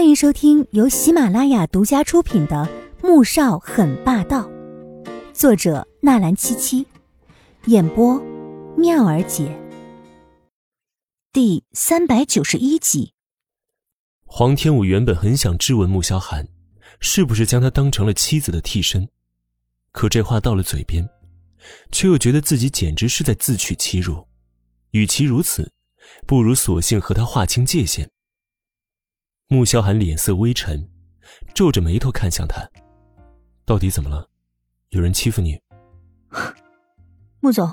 欢迎收听由喜马拉雅独家出品的《穆少很霸道》，作者纳兰七七，演播妙儿姐。第三百九十一集。黄天武原本很想质问穆萧寒，是不是将他当成了妻子的替身，可这话到了嘴边，却又觉得自己简直是在自取其辱。与其如此，不如索性和他划清界限。穆萧寒脸色微沉，皱着眉头看向他：“到底怎么了？有人欺负你？”穆总，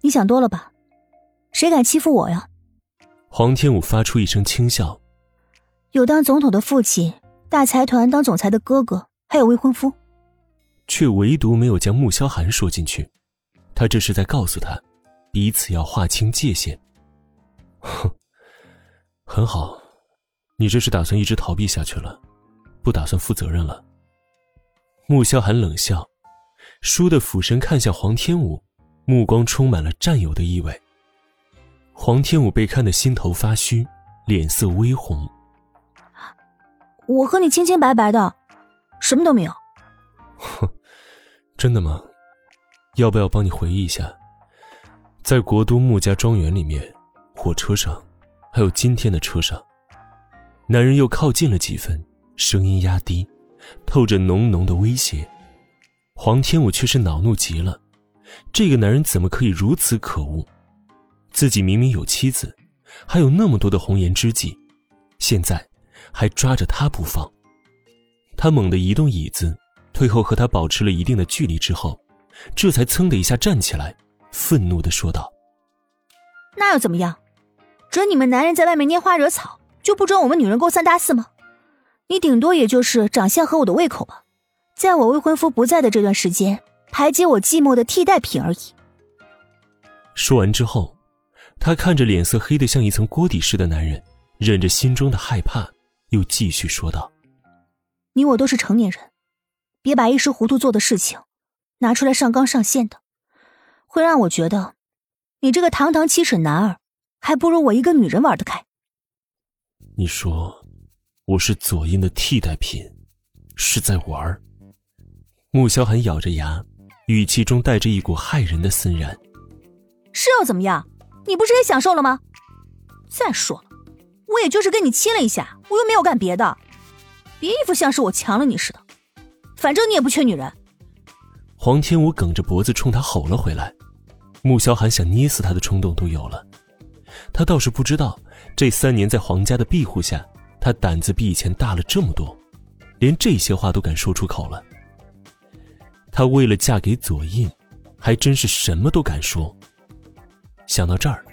你想多了吧？谁敢欺负我呀？黄天武发出一声轻笑：“有当总统的父亲，大财团当总裁的哥哥，还有未婚夫，却唯独没有将穆萧寒说进去。他这是在告诉他，彼此要划清界限。”哼，很好。你这是打算一直逃避下去了，不打算负责任了。穆萧寒冷笑，倏地俯身看向黄天武，目光充满了占有的意味。黄天武被看得心头发虚，脸色微红。我和你清清白白的，什么都没有。哼，真的吗？要不要帮你回忆一下，在国都穆家庄园里面，火车上，还有今天的车上。男人又靠近了几分，声音压低，透着浓浓的威胁。黄天武却是恼怒极了，这个男人怎么可以如此可恶？自己明明有妻子，还有那么多的红颜知己，现在还抓着他不放。他猛地移动椅子，退后和他保持了一定的距离之后，这才噌的一下站起来，愤怒的说道：“那又怎么样？准你们男人在外面拈花惹草！”就不准我们女人勾三搭四吗？你顶多也就是长相合我的胃口吧，在我未婚夫不在的这段时间，排解我寂寞的替代品而已。说完之后，他看着脸色黑得像一层锅底似的男人，忍着心中的害怕，又继续说道：“你我都是成年人，别把一时糊涂做的事情拿出来上纲上线的，会让我觉得你这个堂堂七尺男儿，还不如我一个女人玩得开。”你说，我是左英的替代品，是在玩儿。穆萧寒咬着牙，语气中带着一股骇人的森然。是又怎么样？你不是也享受了吗？再说了，我也就是跟你亲了一下，我又没有干别的，别一副像是我强了你似的。反正你也不缺女人。黄天武梗着脖子冲他吼了回来，穆萧寒想捏死他的冲动都有了。他倒是不知道。这三年在皇家的庇护下，他胆子比以前大了这么多，连这些话都敢说出口了。他为了嫁给左印，还真是什么都敢说。想到这儿，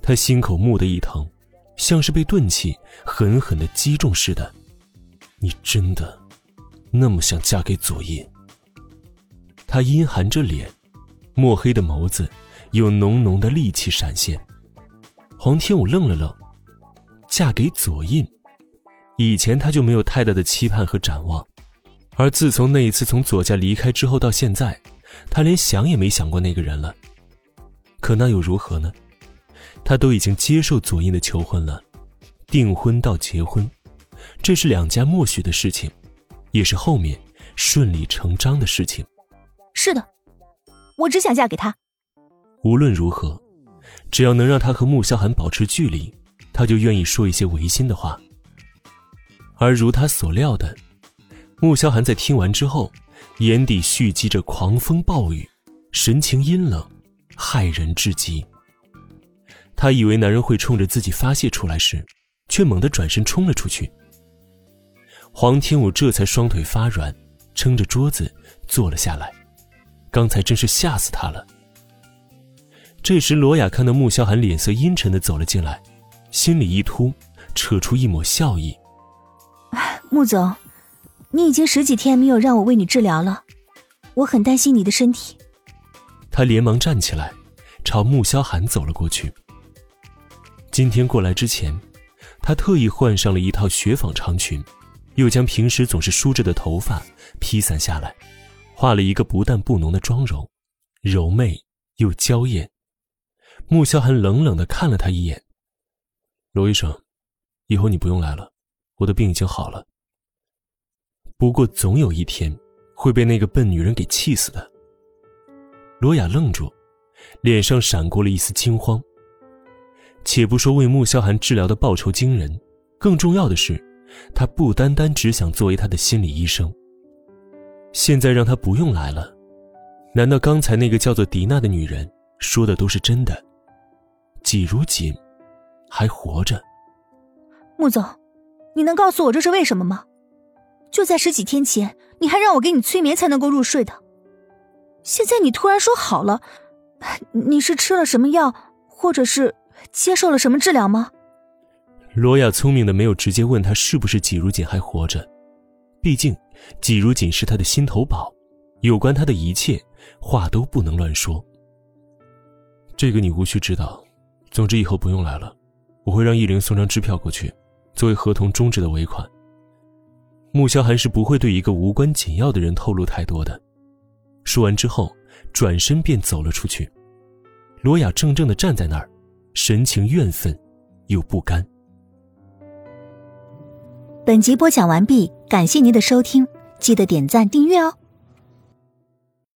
他心口蓦地一疼，像是被钝器狠狠的击中似的。你真的那么想嫁给左印？他阴寒着脸，墨黑的眸子有浓浓的戾气闪现。黄天武愣了愣。嫁给左印，以前他就没有太大的期盼和展望，而自从那一次从左家离开之后到现在，他连想也没想过那个人了。可那又如何呢？他都已经接受左印的求婚了，订婚到结婚，这是两家默许的事情，也是后面顺理成章的事情。是的，我只想嫁给他。无论如何，只要能让他和穆萧寒保持距离。他就愿意说一些违心的话，而如他所料的，穆萧寒在听完之后，眼底蓄积着狂风暴雨，神情阴冷，骇人至极。他以为男人会冲着自己发泄出来时，却猛地转身冲了出去。黄天武这才双腿发软，撑着桌子坐了下来。刚才真是吓死他了。这时，罗雅看到穆萧寒脸色阴沉的走了进来。心里一突，扯出一抹笑意。穆总，你已经十几天没有让我为你治疗了，我很担心你的身体。他连忙站起来，朝穆萧寒走了过去。今天过来之前，他特意换上了一套雪纺长裙，又将平时总是梳着的头发披散下来，画了一个不淡不浓的妆容，柔媚又娇艳。穆萧寒冷冷的看了他一眼。罗医生，以后你不用来了，我的病已经好了。不过总有一天会被那个笨女人给气死的。罗雅愣住，脸上闪过了一丝惊慌。且不说为穆萧寒治疗的报酬惊人，更重要的是，他不单单只想作为他的心理医生。现在让他不用来了，难道刚才那个叫做迪娜的女人说的都是真的？季如锦还活着？穆总，你能告诉我这是为什么吗？就在十几天前，你还让我给你催眠才能够入睡的。现在你突然说好了，你是吃了什么药，或者是接受了什么治疗吗？罗亚聪明的没有直接问他是不是季如锦还活着，毕竟季如锦是他的心头宝，有关他的一切话都不能乱说。这个你无需知道，总之以后不用来了，我会让易灵送张支票过去，作为合同终止的尾款。穆萧寒是不会对一个无关紧要的人透露太多的。说完之后，转身便走了出去。罗雅怔怔的站在那儿，神情怨愤又不甘。本集播讲完毕，感谢您的收听，记得点赞订阅哦。